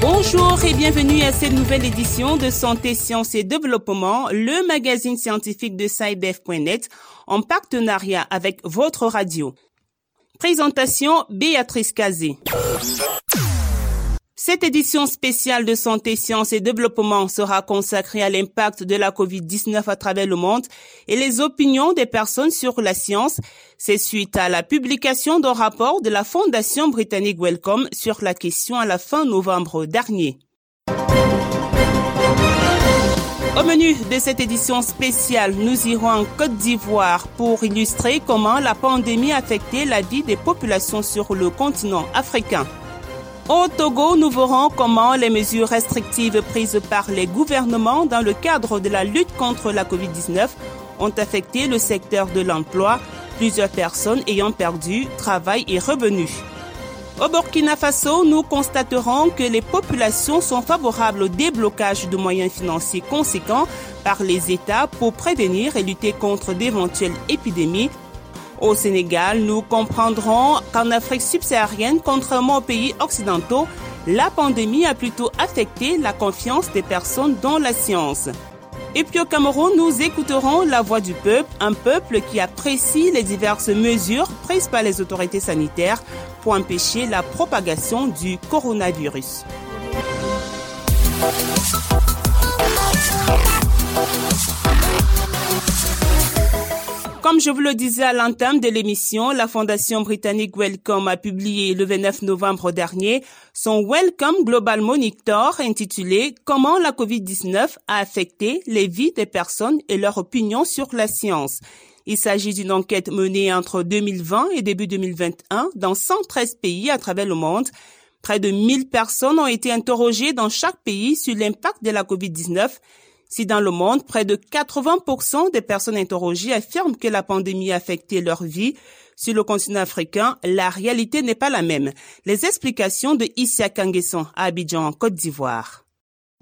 Bonjour et bienvenue à cette nouvelle édition de Santé, Sciences et Développement, le magazine scientifique de SciDev.net en partenariat avec votre radio. Présentation Béatrice Cazé. Cette édition spéciale de Santé, Sciences et Développement sera consacrée à l'impact de la COVID-19 à travers le monde et les opinions des personnes sur la science. C'est suite à la publication d'un rapport de la Fondation britannique Wellcome sur la question à la fin novembre dernier. Au menu de cette édition spéciale, nous irons en Côte d'Ivoire pour illustrer comment la pandémie a affecté la vie des populations sur le continent africain. Au Togo, nous verrons comment les mesures restrictives prises par les gouvernements dans le cadre de la lutte contre la COVID-19 ont affecté le secteur de l'emploi, plusieurs personnes ayant perdu travail et revenus. Au Burkina Faso, nous constaterons que les populations sont favorables au déblocage de moyens financiers conséquents par les États pour prévenir et lutter contre d'éventuelles épidémies au Sénégal, nous comprendrons qu'en Afrique subsaharienne, contrairement aux pays occidentaux, la pandémie a plutôt affecté la confiance des personnes dans la science. Et puis au Cameroun, nous écouterons la voix du peuple, un peuple qui apprécie les diverses mesures prises par les autorités sanitaires pour empêcher la propagation du coronavirus. Comme je vous le disais à l'entame de l'émission, la Fondation britannique Wellcome a publié le 29 novembre dernier son Wellcome Global Monitor intitulé Comment la COVID-19 a affecté les vies des personnes et leur opinion sur la science. Il s'agit d'une enquête menée entre 2020 et début 2021 dans 113 pays à travers le monde. Près de 1000 personnes ont été interrogées dans chaque pays sur l'impact de la COVID-19 si dans le monde, près de 80% des personnes interrogées affirment que la pandémie a affecté leur vie, sur le continent africain, la réalité n'est pas la même. Les explications de Issa Kanguesson à Abidjan, Côte d'Ivoire.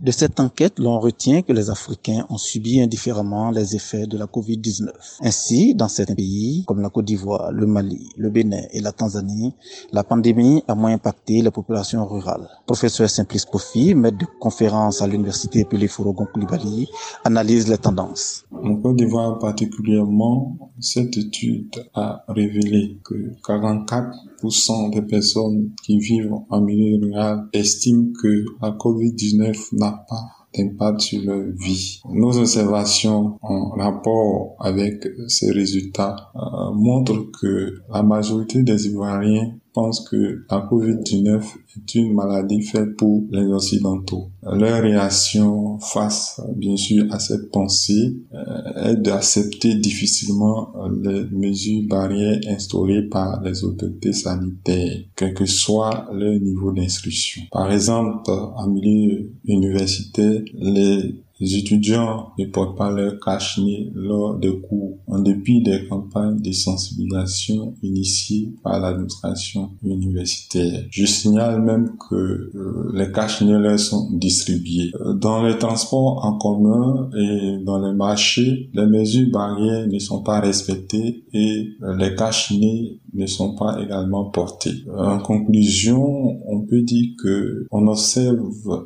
De cette enquête, l'on retient que les Africains ont subi indifféremment les effets de la COVID-19. Ainsi, dans certains pays, comme la Côte d'Ivoire, le Mali, le Bénin et la Tanzanie, la pandémie a moins impacté les populations rurales. Professeur Simplice Kofi, maître de conférence à l'Université Peliforogon Koulibaly, analyse les tendances. En Côte d'Ivoire particulièrement, cette étude a révélé que 44% des personnes qui vivent en milieu rural estiment que la COVID-19 n'a pas d'impact sur leur vie. Nos observations en rapport avec ces résultats euh, montrent que la majorité des Ivoiriens pensent que la COVID-19 est une maladie faite pour les Occidentaux. Leur réaction face, bien sûr, à cette pensée euh, est d'accepter difficilement les mesures barrières instaurées par les autorités sanitaires, quel que soit leur niveau d'instruction. Par exemple, en milieu universitaire, les les étudiants ne portent pas leur cache-nez lors des cours, en dépit des campagnes de sensibilisation initiées par l'administration universitaire. Je signale même que euh, les cache-nez leur sont distribués. Euh, dans les transports en commun et dans les marchés, les mesures barrières ne sont pas respectées et euh, les cache-nez ne sont pas également portés. En conclusion, on peut dire que on observe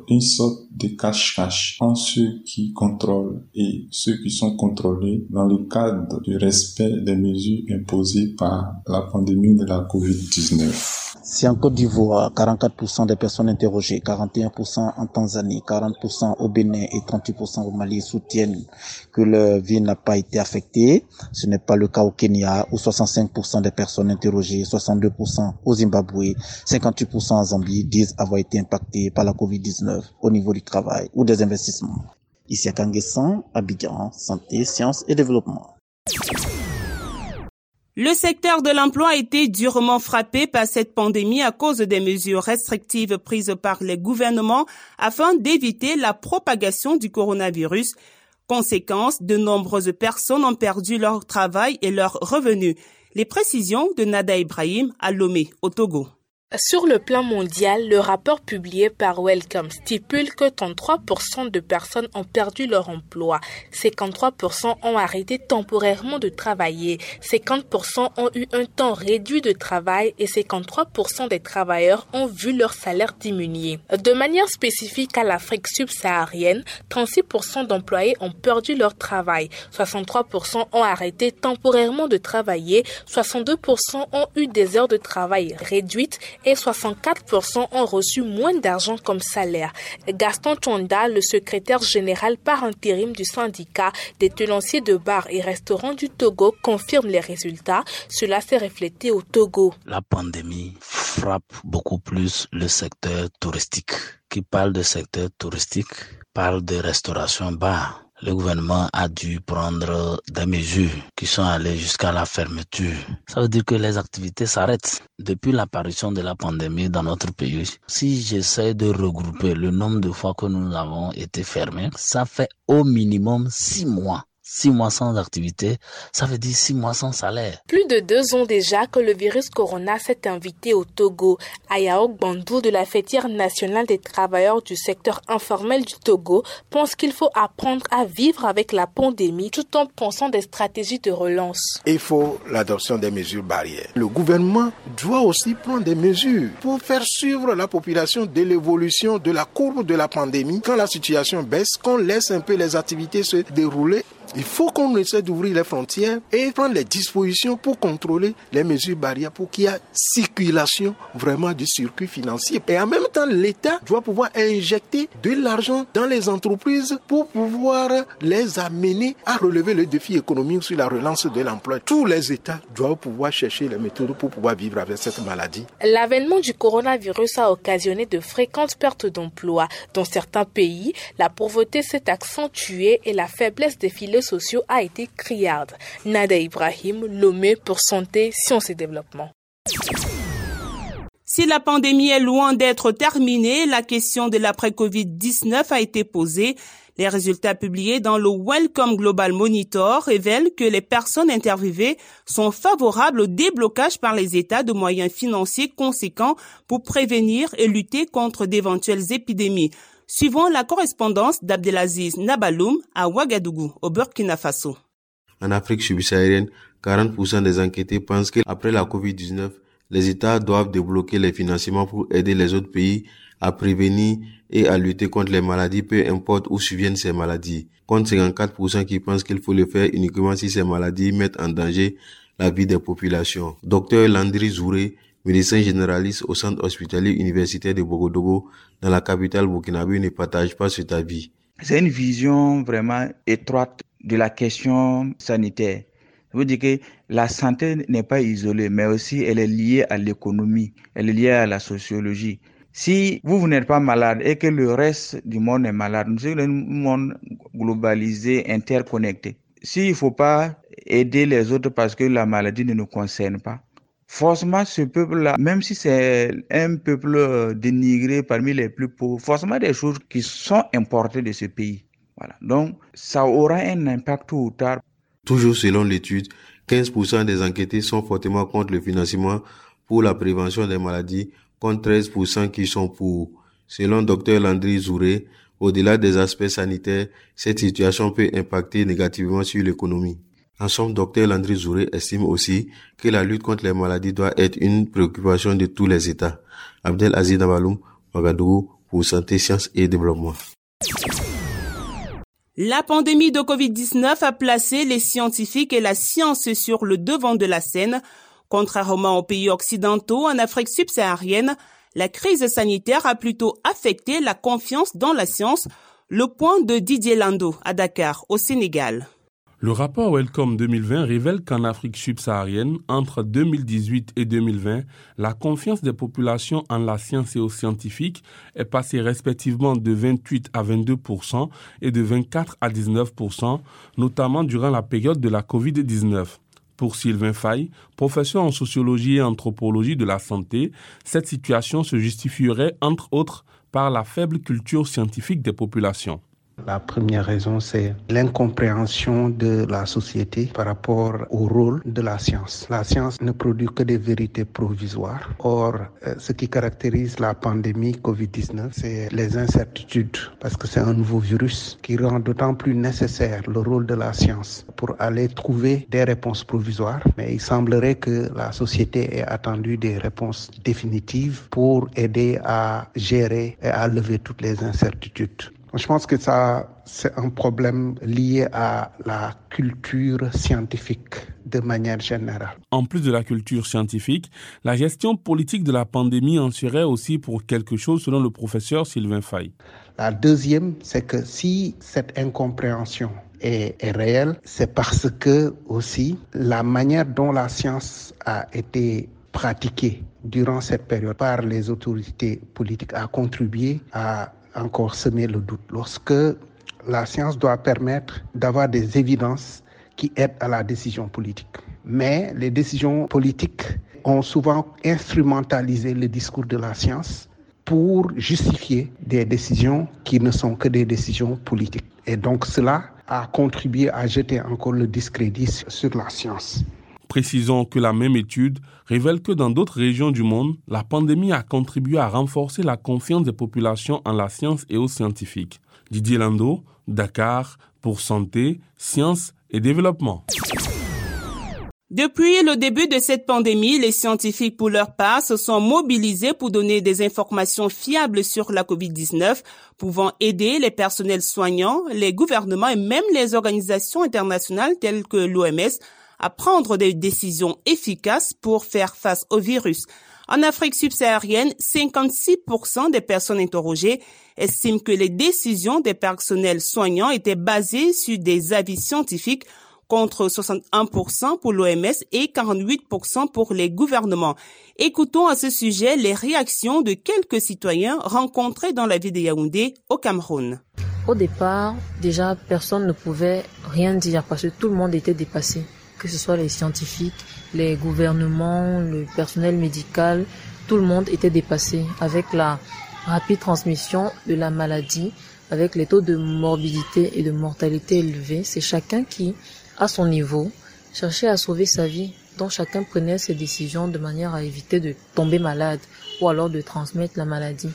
une sorte de cache-cache en ceux qui contrôlent et ceux qui sont contrôlés dans le cadre du respect des mesures imposées par la pandémie de la COVID-19. Si en Côte d'Ivoire, 44% des personnes interrogées, 41% en Tanzanie, 40% au Bénin et 38% au Mali soutiennent que leur vie n'a pas été affectée, ce n'est pas le cas au Kenya où 65% des personnes interrogées, 62% au Zimbabwe, 58% en Zambie disent avoir été impactées par la COVID-19 au niveau du travail ou des investissements. Ici à Abidjan, Santé, Sciences et Développement. Le secteur de l'emploi a été durement frappé par cette pandémie à cause des mesures restrictives prises par les gouvernements afin d'éviter la propagation du coronavirus. Conséquence, de nombreuses personnes ont perdu leur travail et leurs revenus. Les précisions de Nada Ibrahim à Lomé, au Togo. Sur le plan mondial, le rapport publié par Wellcome stipule que 33% de personnes ont perdu leur emploi, 53% ont arrêté temporairement de travailler, 50% ont eu un temps réduit de travail et 53% des travailleurs ont vu leur salaire diminuer. De manière spécifique à l'Afrique subsaharienne, 36% d'employés ont perdu leur travail, 63% ont arrêté temporairement de travailler, 62% ont eu des heures de travail réduites et 64% ont reçu moins d'argent comme salaire. Gaston Chonda, le secrétaire général par intérim du syndicat des tenanciers de bars et restaurants du Togo, confirme les résultats. Cela s'est reflété au Togo. La pandémie frappe beaucoup plus le secteur touristique. Qui parle de secteur touristique parle de restauration bar le gouvernement a dû prendre des mesures qui sont allées jusqu'à la fermeture. Ça veut dire que les activités s'arrêtent. Depuis l'apparition de la pandémie dans notre pays, si j'essaie de regrouper le nombre de fois que nous avons été fermés, ça fait au minimum six mois Six mois sans activité, ça veut dire six mois sans salaire. Plus de deux ans déjà que le virus corona s'est invité au Togo. Ayaok Bandou de la fêtière nationale des travailleurs du secteur informel du Togo pense qu'il faut apprendre à vivre avec la pandémie tout en pensant des stratégies de relance. Il faut l'adoption des mesures barrières. Le gouvernement doit aussi prendre des mesures pour faire suivre la population de l'évolution de la courbe de la pandémie. Quand la situation baisse, qu'on laisse un peu les activités se dérouler il faut qu'on essaie d'ouvrir les frontières et prendre les dispositions pour contrôler les mesures barrières pour qu'il y ait circulation vraiment du circuit financier. Et en même temps, l'État doit pouvoir injecter de l'argent dans les entreprises pour pouvoir les amener à relever le défi économique sur la relance de l'emploi. Tous les États doivent pouvoir chercher les méthodes pour pouvoir vivre avec cette maladie. L'avènement du coronavirus a occasionné de fréquentes pertes d'emplois. Dans certains pays, la pauvreté s'est accentuée et la faiblesse des filets sociaux a été criarde. Nada Ibrahim, Lomé pour Santé, Sciences et Développement. Si la pandémie est loin d'être terminée, la question de l'après-Covid-19 a été posée. Les résultats publiés dans le Welcome Global Monitor révèlent que les personnes interviewées sont favorables au déblocage par les États de moyens financiers conséquents pour prévenir et lutter contre d'éventuelles épidémies. Suivons la correspondance d'Abdelaziz Nabaloum à Ouagadougou, au Burkina Faso. En Afrique subsaharienne, 40% des enquêtés pensent qu'après la COVID-19, les États doivent débloquer les financements pour aider les autres pays à prévenir et à lutter contre les maladies, peu importe où surviennent ces maladies. Contre 54% qui pensent qu'il faut le faire uniquement si ces maladies mettent en danger la vie des populations. Docteur Landry Zouré, médecin généraliste au centre hospitalier universitaire de Bogodogo, dans la capitale burkinabé, ne partage pas cet avis. C'est une vision vraiment étroite de la question sanitaire. Ça veut dire que la santé n'est pas isolée, mais aussi elle est liée à l'économie, elle est liée à la sociologie. Si vous, vous n'êtes pas malade et que le reste du monde est malade, nous sommes un monde globalisé, interconnecté. S'il ne faut pas aider les autres parce que la maladie ne nous concerne pas, forcément ce peuple-là, même si c'est un peuple euh, dénigré parmi les plus pauvres, forcément des choses qui sont importées de ce pays. Voilà. Donc, ça aura un impact tôt ou tard. Toujours selon l'étude, 15% des enquêtés sont fortement contre le financement pour la prévention des maladies, contre 13% qui sont pour. Selon Dr Landry Zouré, au-delà des aspects sanitaires, cette situation peut impacter négativement sur l'économie. En somme, Dr Landry Zouré estime aussi que la lutte contre les maladies doit être une préoccupation de tous les États. Abdel Aziz Nabaloum, Ouagadougou, pour Santé, Sciences et Développement. La pandémie de Covid-19 a placé les scientifiques et la science sur le devant de la scène. Contrairement aux pays occidentaux, en Afrique subsaharienne, la crise sanitaire a plutôt affecté la confiance dans la science. Le point de Didier Lando à Dakar, au Sénégal. Le rapport Welcome 2020 révèle qu'en Afrique subsaharienne, entre 2018 et 2020, la confiance des populations en la science et aux scientifiques est passée respectivement de 28 à 22% et de 24 à 19% notamment durant la période de la COVID-19. Pour Sylvain Fay, professeur en sociologie et anthropologie de la santé, cette situation se justifierait entre autres par la faible culture scientifique des populations. La première raison, c'est l'incompréhension de la société par rapport au rôle de la science. La science ne produit que des vérités provisoires. Or, euh, ce qui caractérise la pandémie Covid-19, c'est les incertitudes, parce que c'est un nouveau virus qui rend d'autant plus nécessaire le rôle de la science pour aller trouver des réponses provisoires. Mais il semblerait que la société ait attendu des réponses définitives pour aider à gérer et à lever toutes les incertitudes. Je pense que ça, c'est un problème lié à la culture scientifique de manière générale. En plus de la culture scientifique, la gestion politique de la pandémie en serait aussi pour quelque chose selon le professeur Sylvain Fay. La deuxième, c'est que si cette incompréhension est, est réelle, c'est parce que aussi la manière dont la science a été pratiquée durant cette période par les autorités politiques a contribué à encore semer le doute. Lorsque la science doit permettre d'avoir des évidences qui aident à la décision politique. Mais les décisions politiques ont souvent instrumentalisé le discours de la science pour justifier des décisions qui ne sont que des décisions politiques. Et donc cela a contribué à jeter encore le discrédit sur la science. Précisons que la même étude révèle que dans d'autres régions du monde, la pandémie a contribué à renforcer la confiance des populations en la science et aux scientifiques. Didier Lando, Dakar, pour Santé, Sciences et Développement. Depuis le début de cette pandémie, les scientifiques, pour leur part, se sont mobilisés pour donner des informations fiables sur la COVID-19, pouvant aider les personnels soignants, les gouvernements et même les organisations internationales telles que l'OMS à prendre des décisions efficaces pour faire face au virus. En Afrique subsaharienne, 56% des personnes interrogées estiment que les décisions des personnels soignants étaient basées sur des avis scientifiques contre 61% pour l'OMS et 48% pour les gouvernements. Écoutons à ce sujet les réactions de quelques citoyens rencontrés dans la ville de Yaoundé au Cameroun. Au départ, déjà, personne ne pouvait rien dire parce que tout le monde était dépassé que ce soit les scientifiques, les gouvernements, le personnel médical, tout le monde était dépassé avec la rapide transmission de la maladie, avec les taux de morbidité et de mortalité élevés. C'est chacun qui, à son niveau, cherchait à sauver sa vie, dont chacun prenait ses décisions de manière à éviter de tomber malade ou alors de transmettre la maladie.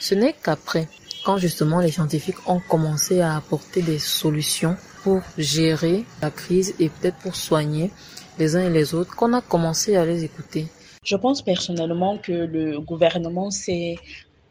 Ce n'est qu'après, quand justement les scientifiques ont commencé à apporter des solutions pour gérer la crise et peut-être pour soigner les uns et les autres qu'on a commencé à les écouter. Je pense personnellement que le gouvernement s'est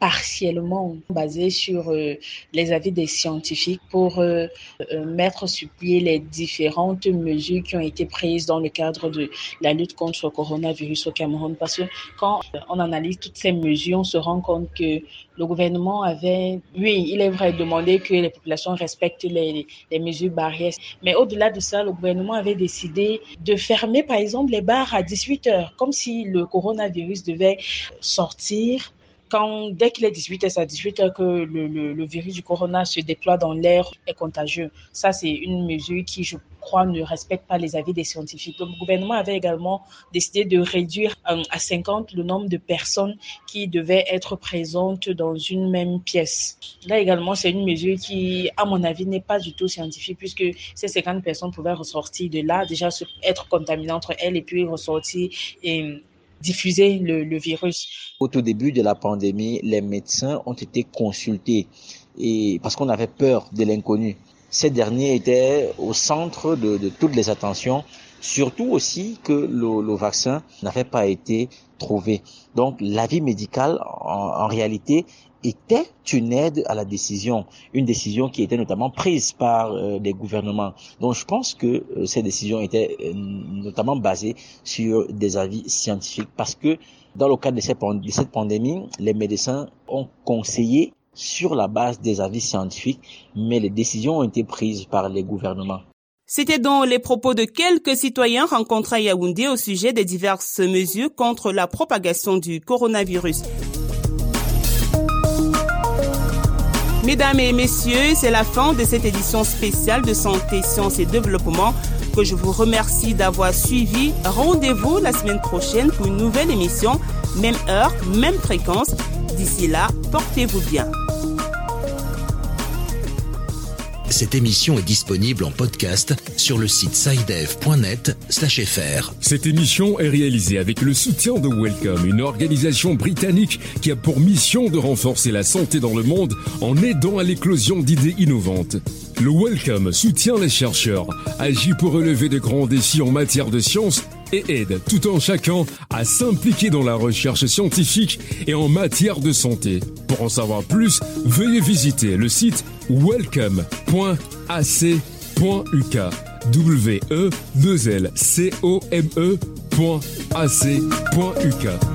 partiellement basé sur euh, les avis des scientifiques pour euh, euh, mettre sur pied les différentes mesures qui ont été prises dans le cadre de la lutte contre le coronavirus au Cameroun. Parce que quand on analyse toutes ces mesures, on se rend compte que le gouvernement avait, oui, il est vrai, demandé que les populations respectent les, les mesures barrières. Mais au-delà de ça, le gouvernement avait décidé de fermer, par exemple, les bars à 18 heures, comme si le coronavirus devait sortir quand, dès qu'il est 18h, c'est à 18h que le, le, le, virus du corona se déploie dans l'air est contagieux. Ça, c'est une mesure qui, je crois, ne respecte pas les avis des scientifiques. Le gouvernement avait également décidé de réduire euh, à 50 le nombre de personnes qui devaient être présentes dans une même pièce. Là également, c'est une mesure qui, à mon avis, n'est pas du tout scientifique puisque ces 50 personnes pouvaient ressortir de là, déjà être contaminées entre elles et puis ressortir et diffuser le, le, virus. Au tout début de la pandémie, les médecins ont été consultés et parce qu'on avait peur de l'inconnu. Ces derniers étaient au centre de, de toutes les attentions, surtout aussi que le, le vaccin n'avait pas été trouvé. Donc l'avis médical, en, en réalité, était une aide à la décision, une décision qui était notamment prise par euh, les gouvernements. Donc je pense que euh, ces décisions étaient euh, notamment basées sur des avis scientifiques parce que dans le cadre de cette, de cette pandémie, les médecins ont conseillé sur la base des avis scientifiques, mais les décisions ont été prises par les gouvernements. C'était donc les propos de quelques citoyens rencontrés à Yaoundé au sujet des diverses mesures contre la propagation du coronavirus. Mesdames et messieurs, c'est la fin de cette édition spéciale de Santé, Sciences et Développement que je vous remercie d'avoir suivi. Rendez-vous la semaine prochaine pour une nouvelle émission, même heure, même fréquence. D'ici là, portez-vous bien. Cette émission est disponible en podcast sur le site sidev.net/fr. Cette émission est réalisée avec le soutien de Welcome, une organisation britannique qui a pour mission de renforcer la santé dans le monde en aidant à l'éclosion d'idées innovantes. Le Welcome soutient les chercheurs, agit pour relever de grands défis en matière de sciences et aide tout en chacun à s'impliquer dans la recherche scientifique et en matière de santé. Pour en savoir plus, veuillez visiter le site welcome.ac.uk. W-E-2-L-C-O-M-E.ac.uk.